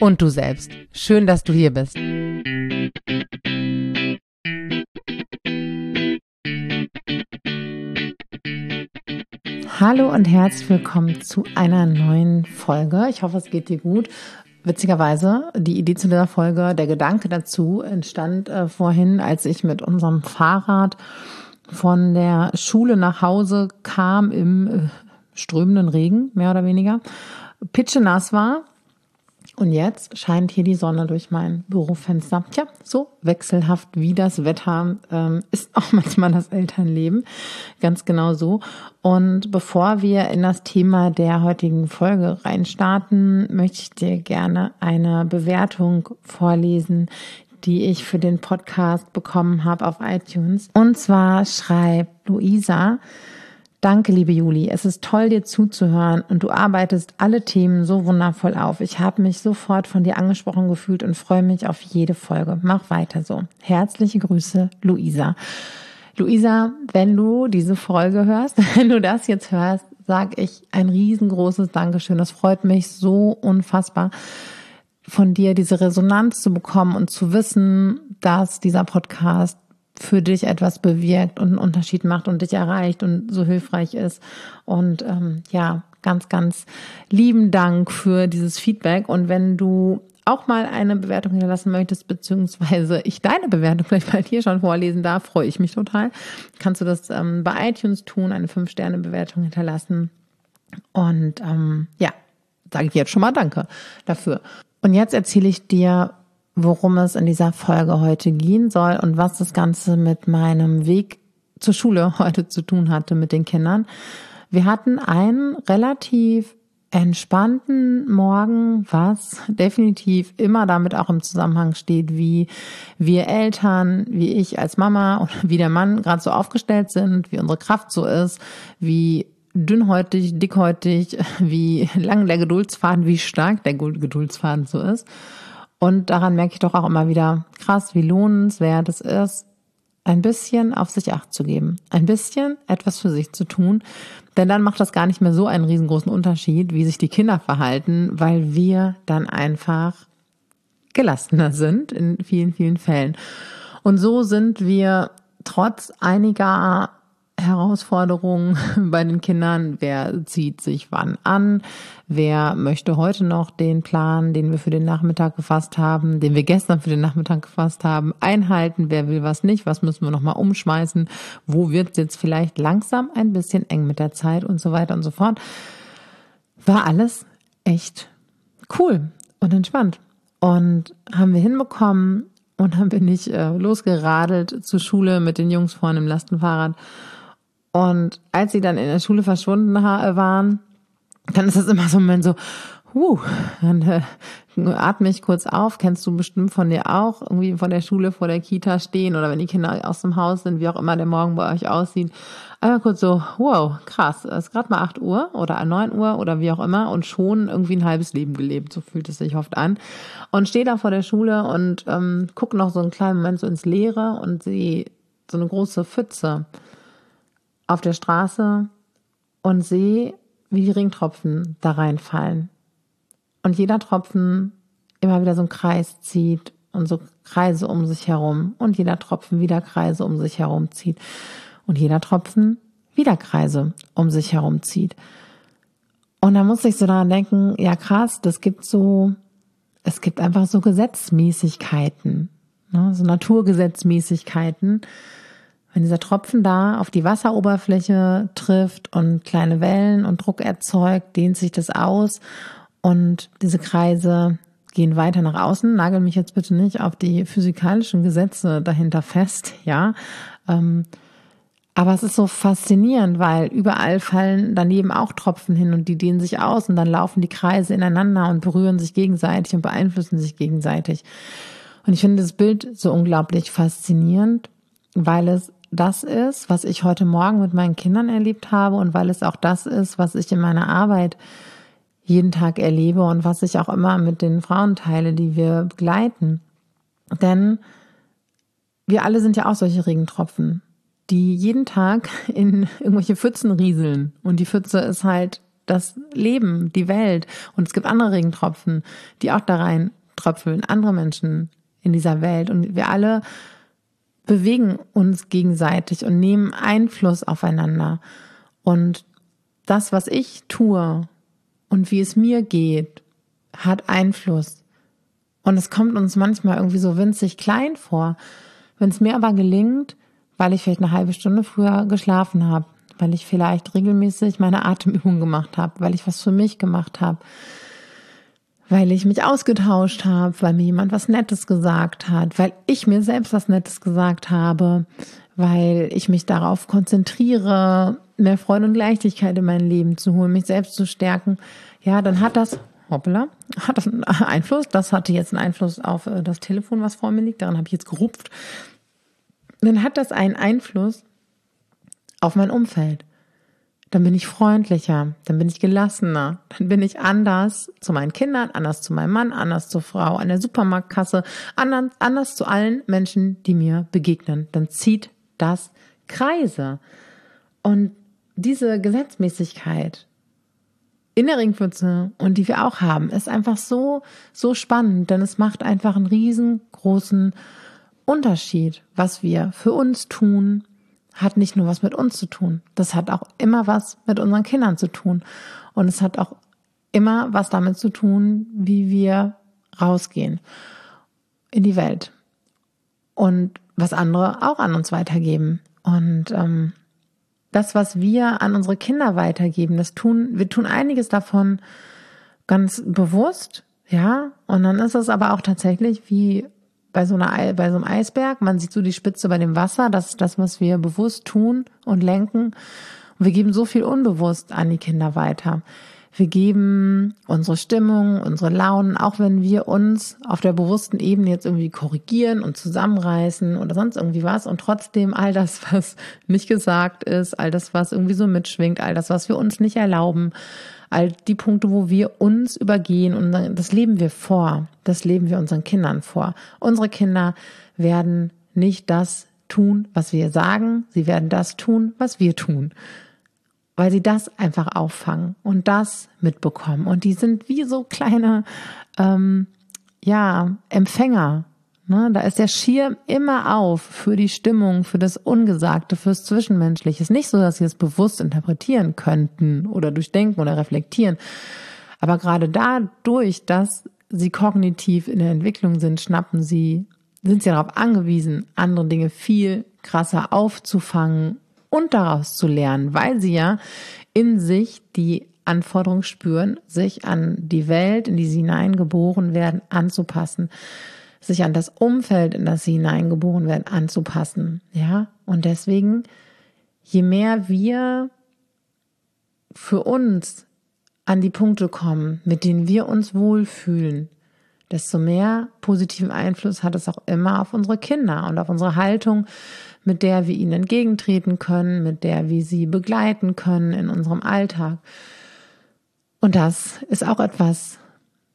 und du selbst. Schön, dass du hier bist. Hallo und herzlich willkommen zu einer neuen Folge. Ich hoffe, es geht dir gut. Witzigerweise, die Idee zu dieser Folge, der Gedanke dazu entstand äh, vorhin, als ich mit unserem Fahrrad von der Schule nach Hause kam im äh, strömenden Regen, mehr oder weniger, pitschenass war und jetzt scheint hier die Sonne durch mein Bürofenster. Tja, so wechselhaft wie das Wetter ähm, ist auch manchmal das Elternleben. Ganz genau so. Und bevor wir in das Thema der heutigen Folge reinstarten, möchte ich dir gerne eine Bewertung vorlesen, die ich für den Podcast bekommen habe auf iTunes. Und zwar schreibt Luisa, Danke, liebe Juli. Es ist toll, dir zuzuhören und du arbeitest alle Themen so wundervoll auf. Ich habe mich sofort von dir angesprochen gefühlt und freue mich auf jede Folge. Mach weiter so. Herzliche Grüße, Luisa. Luisa, wenn du diese Folge hörst, wenn du das jetzt hörst, sag ich ein riesengroßes Dankeschön. Das freut mich so unfassbar von dir diese Resonanz zu bekommen und zu wissen, dass dieser Podcast für dich etwas bewirkt und einen Unterschied macht und dich erreicht und so hilfreich ist. Und ähm, ja, ganz, ganz lieben Dank für dieses Feedback. Und wenn du auch mal eine Bewertung hinterlassen möchtest, beziehungsweise ich deine Bewertung vielleicht mal hier schon vorlesen darf, freue ich mich total. Kannst du das ähm, bei iTunes tun, eine 5-Sterne-Bewertung hinterlassen. Und ähm, ja, sage ich jetzt schon mal Danke dafür. Und jetzt erzähle ich dir, worum es in dieser Folge heute gehen soll und was das Ganze mit meinem Weg zur Schule heute zu tun hatte mit den Kindern. Wir hatten einen relativ entspannten Morgen, was definitiv immer damit auch im Zusammenhang steht, wie wir Eltern, wie ich als Mama und wie der Mann gerade so aufgestellt sind, wie unsere Kraft so ist, wie dünnhäutig, dickhäutig, wie lang der Geduldsfaden, wie stark der Geduldsfaden so ist. Und daran merke ich doch auch immer wieder krass, wie lohnenswert es ist, ein bisschen auf sich acht zu geben, ein bisschen etwas für sich zu tun, denn dann macht das gar nicht mehr so einen riesengroßen Unterschied, wie sich die Kinder verhalten, weil wir dann einfach gelassener sind in vielen, vielen Fällen. Und so sind wir trotz einiger Herausforderungen bei den Kindern. Wer zieht sich wann an? Wer möchte heute noch den Plan, den wir für den Nachmittag gefasst haben, den wir gestern für den Nachmittag gefasst haben, einhalten? Wer will was nicht? Was müssen wir nochmal umschmeißen? Wo wird es jetzt vielleicht langsam ein bisschen eng mit der Zeit und so weiter und so fort? War alles echt cool und entspannt. Und haben wir hinbekommen und dann bin ich äh, losgeradelt zur Schule mit den Jungs vorne im Lastenfahrrad und als sie dann in der Schule verschwunden waren, dann ist das immer so ein Moment so, huh, dann äh, atme ich kurz auf, kennst du bestimmt von dir auch, irgendwie von der Schule vor der Kita stehen oder wenn die Kinder aus dem Haus sind, wie auch immer der Morgen bei euch aussieht, einmal kurz so, wow, krass, es ist gerade mal 8 Uhr oder 9 Uhr oder wie auch immer und schon irgendwie ein halbes Leben gelebt, so fühlt es sich oft an. Und stehe da vor der Schule und ähm, gucke noch so einen kleinen Moment so ins Leere und sehe so eine große Pfütze auf der Straße und sehe, wie die Ringtropfen da reinfallen. Und jeder Tropfen immer wieder so einen Kreis zieht und so Kreise um sich herum und jeder Tropfen wieder Kreise um sich herum zieht und jeder Tropfen wieder Kreise um sich herum zieht. Und da muss ich so daran denken, ja krass, das gibt so, es gibt einfach so Gesetzmäßigkeiten, ne, so Naturgesetzmäßigkeiten, wenn dieser Tropfen da auf die Wasseroberfläche trifft und kleine Wellen und Druck erzeugt, dehnt sich das aus und diese Kreise gehen weiter nach außen. Nagel mich jetzt bitte nicht auf die physikalischen Gesetze dahinter fest, ja. Ähm, Aber es ist so faszinierend, weil überall fallen daneben auch Tropfen hin und die dehnen sich aus und dann laufen die Kreise ineinander und berühren sich gegenseitig und beeinflussen sich gegenseitig. Und ich finde das Bild so unglaublich faszinierend, weil es das ist, was ich heute Morgen mit meinen Kindern erlebt habe und weil es auch das ist, was ich in meiner Arbeit jeden Tag erlebe und was ich auch immer mit den Frauen teile, die wir begleiten. Denn wir alle sind ja auch solche Regentropfen die jeden Tag in irgendwelche Pfützen rieseln. Und die Pfütze ist halt das Leben, die Welt. Und es gibt andere Regentropfen, die auch da rein tröpfeln, andere Menschen in dieser Welt. Und wir alle bewegen uns gegenseitig und nehmen Einfluss aufeinander. Und das, was ich tue und wie es mir geht, hat Einfluss. Und es kommt uns manchmal irgendwie so winzig klein vor. Wenn es mir aber gelingt, weil ich vielleicht eine halbe Stunde früher geschlafen habe, weil ich vielleicht regelmäßig meine Atemübung gemacht habe, weil ich was für mich gemacht habe, weil ich mich ausgetauscht habe, weil mir jemand was Nettes gesagt hat, weil ich mir selbst was Nettes gesagt habe, weil ich mich darauf konzentriere, mehr Freude und Leichtigkeit in mein Leben zu holen, mich selbst zu stärken, ja, dann hat das, hoppala, hat das einen Einfluss. Das hatte jetzt einen Einfluss auf äh, das Telefon, was vor mir liegt. Daran habe ich jetzt gerupft dann hat das einen Einfluss auf mein Umfeld. Dann bin ich freundlicher, dann bin ich gelassener, dann bin ich anders zu meinen Kindern, anders zu meinem Mann, anders zur Frau an der Supermarktkasse, anders, anders zu allen Menschen, die mir begegnen. Dann zieht das Kreise. Und diese Gesetzmäßigkeit in der Ringpfütze und die wir auch haben, ist einfach so, so spannend, denn es macht einfach einen riesengroßen Unterschied, was wir für uns tun, hat nicht nur was mit uns zu tun. Das hat auch immer was mit unseren Kindern zu tun. Und es hat auch immer was damit zu tun, wie wir rausgehen in die Welt und was andere auch an uns weitergeben. Und ähm, das, was wir an unsere Kinder weitergeben, das tun, wir tun einiges davon ganz bewusst, ja. Und dann ist es aber auch tatsächlich wie bei so einer bei so einem Eisberg. Man sieht so die Spitze bei dem Wasser. Das ist das, was wir bewusst tun und lenken. Und wir geben so viel unbewusst an die Kinder weiter. Wir geben unsere Stimmung, unsere Launen, auch wenn wir uns auf der bewussten Ebene jetzt irgendwie korrigieren und zusammenreißen oder sonst irgendwie was und trotzdem all das, was nicht gesagt ist, all das, was irgendwie so mitschwingt, all das, was wir uns nicht erlauben, all die Punkte, wo wir uns übergehen und das leben wir vor. Das leben wir unseren Kindern vor. Unsere Kinder werden nicht das tun, was wir sagen. Sie werden das tun, was wir tun. Weil sie das einfach auffangen und das mitbekommen. Und die sind wie so kleine, ähm, ja, Empfänger Ne, da ist der Schirm immer auf für die Stimmung, für das Ungesagte, fürs Zwischenmenschliche. Es ist nicht so, dass sie es bewusst interpretieren könnten oder durchdenken oder reflektieren. Aber gerade dadurch, dass sie kognitiv in der Entwicklung sind, schnappen sie, sind sie darauf angewiesen, andere Dinge viel krasser aufzufangen und daraus zu lernen, weil sie ja in sich die Anforderung spüren, sich an die Welt, in die sie hineingeboren werden, anzupassen sich an das Umfeld, in das sie hineingeboren werden, anzupassen. Ja, und deswegen, je mehr wir für uns an die Punkte kommen, mit denen wir uns wohlfühlen, desto mehr positiven Einfluss hat es auch immer auf unsere Kinder und auf unsere Haltung, mit der wir ihnen entgegentreten können, mit der wir sie begleiten können in unserem Alltag. Und das ist auch etwas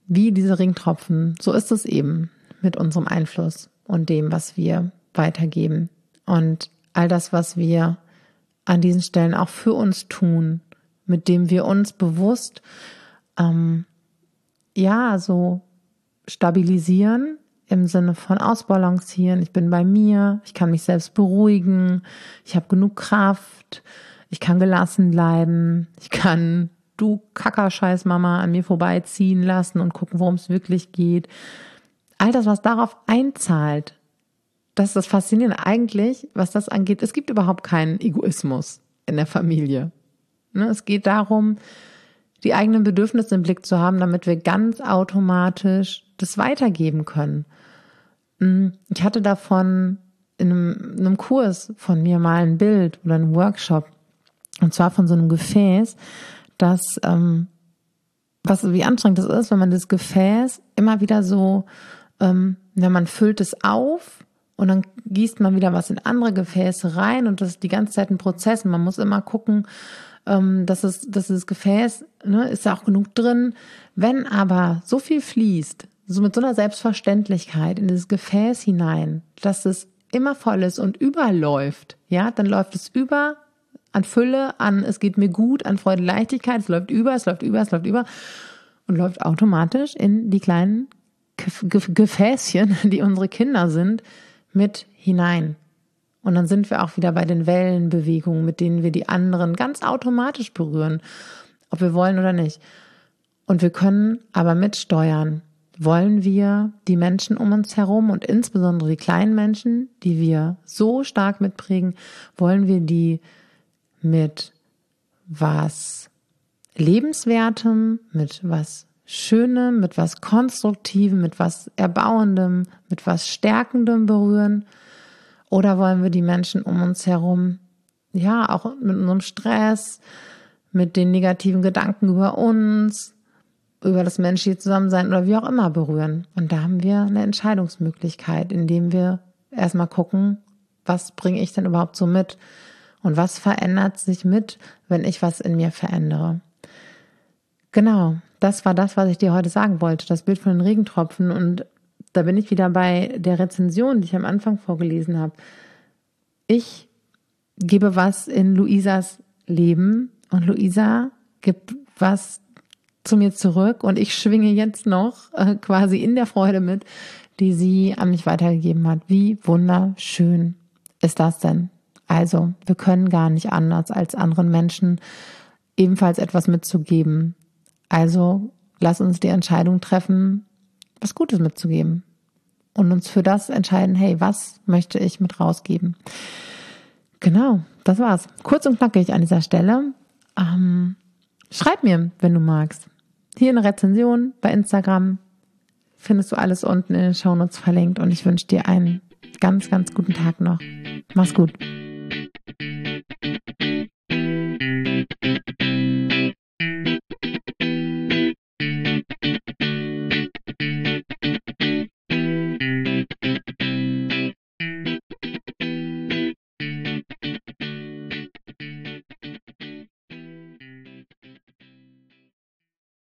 wie diese Ringtropfen. So ist es eben mit unserem Einfluss und dem, was wir weitergeben. Und all das, was wir an diesen Stellen auch für uns tun, mit dem wir uns bewusst, ähm, ja, so stabilisieren im Sinne von ausbalancieren. Ich bin bei mir, ich kann mich selbst beruhigen, ich habe genug Kraft, ich kann gelassen bleiben, ich kann du Kackerscheiß Mama an mir vorbeiziehen lassen und gucken, worum es wirklich geht all das, was darauf einzahlt, das ist das Faszinierende. Eigentlich, was das angeht, es gibt überhaupt keinen Egoismus in der Familie. Ne, es geht darum, die eigenen Bedürfnisse im Blick zu haben, damit wir ganz automatisch das weitergeben können. Hm, ich hatte davon in einem, in einem Kurs von mir mal ein Bild oder einen Workshop. Und zwar von so einem Gefäß, das, ähm, was, wie anstrengend das ist, wenn man das Gefäß immer wieder so, ähm, wenn man füllt es auf und dann gießt man wieder was in andere Gefäße rein und das ist die ganze Zeit ein Prozess. Und man muss immer gucken, ähm, dass, es, dass das Gefäß, ne, ist ja auch genug drin. Wenn aber so viel fließt, so mit so einer Selbstverständlichkeit in dieses Gefäß hinein, dass es immer voll ist und überläuft, ja, dann läuft es über an Fülle, an es geht mir gut, an Freude, Leichtigkeit, es läuft über, es läuft über, es läuft über und läuft automatisch in die kleinen Gefäßchen, die unsere Kinder sind, mit hinein. Und dann sind wir auch wieder bei den Wellenbewegungen, mit denen wir die anderen ganz automatisch berühren, ob wir wollen oder nicht. Und wir können aber mitsteuern. Wollen wir die Menschen um uns herum und insbesondere die kleinen Menschen, die wir so stark mitprägen, wollen wir die mit was Lebenswertem, mit was Schönem, mit was Konstruktivem, mit was Erbauendem, mit was Stärkendem berühren? Oder wollen wir die Menschen um uns herum, ja, auch mit unserem Stress, mit den negativen Gedanken über uns, über das menschliche Zusammensein oder wie auch immer berühren? Und da haben wir eine Entscheidungsmöglichkeit, indem wir erstmal gucken, was bringe ich denn überhaupt so mit? Und was verändert sich mit, wenn ich was in mir verändere? Genau, das war das, was ich dir heute sagen wollte, das Bild von den Regentropfen. Und da bin ich wieder bei der Rezension, die ich am Anfang vorgelesen habe. Ich gebe was in Luisas Leben und Luisa gibt was zu mir zurück und ich schwinge jetzt noch äh, quasi in der Freude mit, die sie an mich weitergegeben hat. Wie wunderschön ist das denn? Also, wir können gar nicht anders, als anderen Menschen ebenfalls etwas mitzugeben. Also, lass uns die Entscheidung treffen, was Gutes mitzugeben und uns für das entscheiden, hey, was möchte ich mit rausgeben? Genau, das war's. Kurz und knackig an dieser Stelle. Ähm, schreib mir, wenn du magst. Hier eine Rezension bei Instagram. Findest du alles unten in den Shownotes verlinkt und ich wünsche dir einen ganz, ganz guten Tag noch. Mach's gut.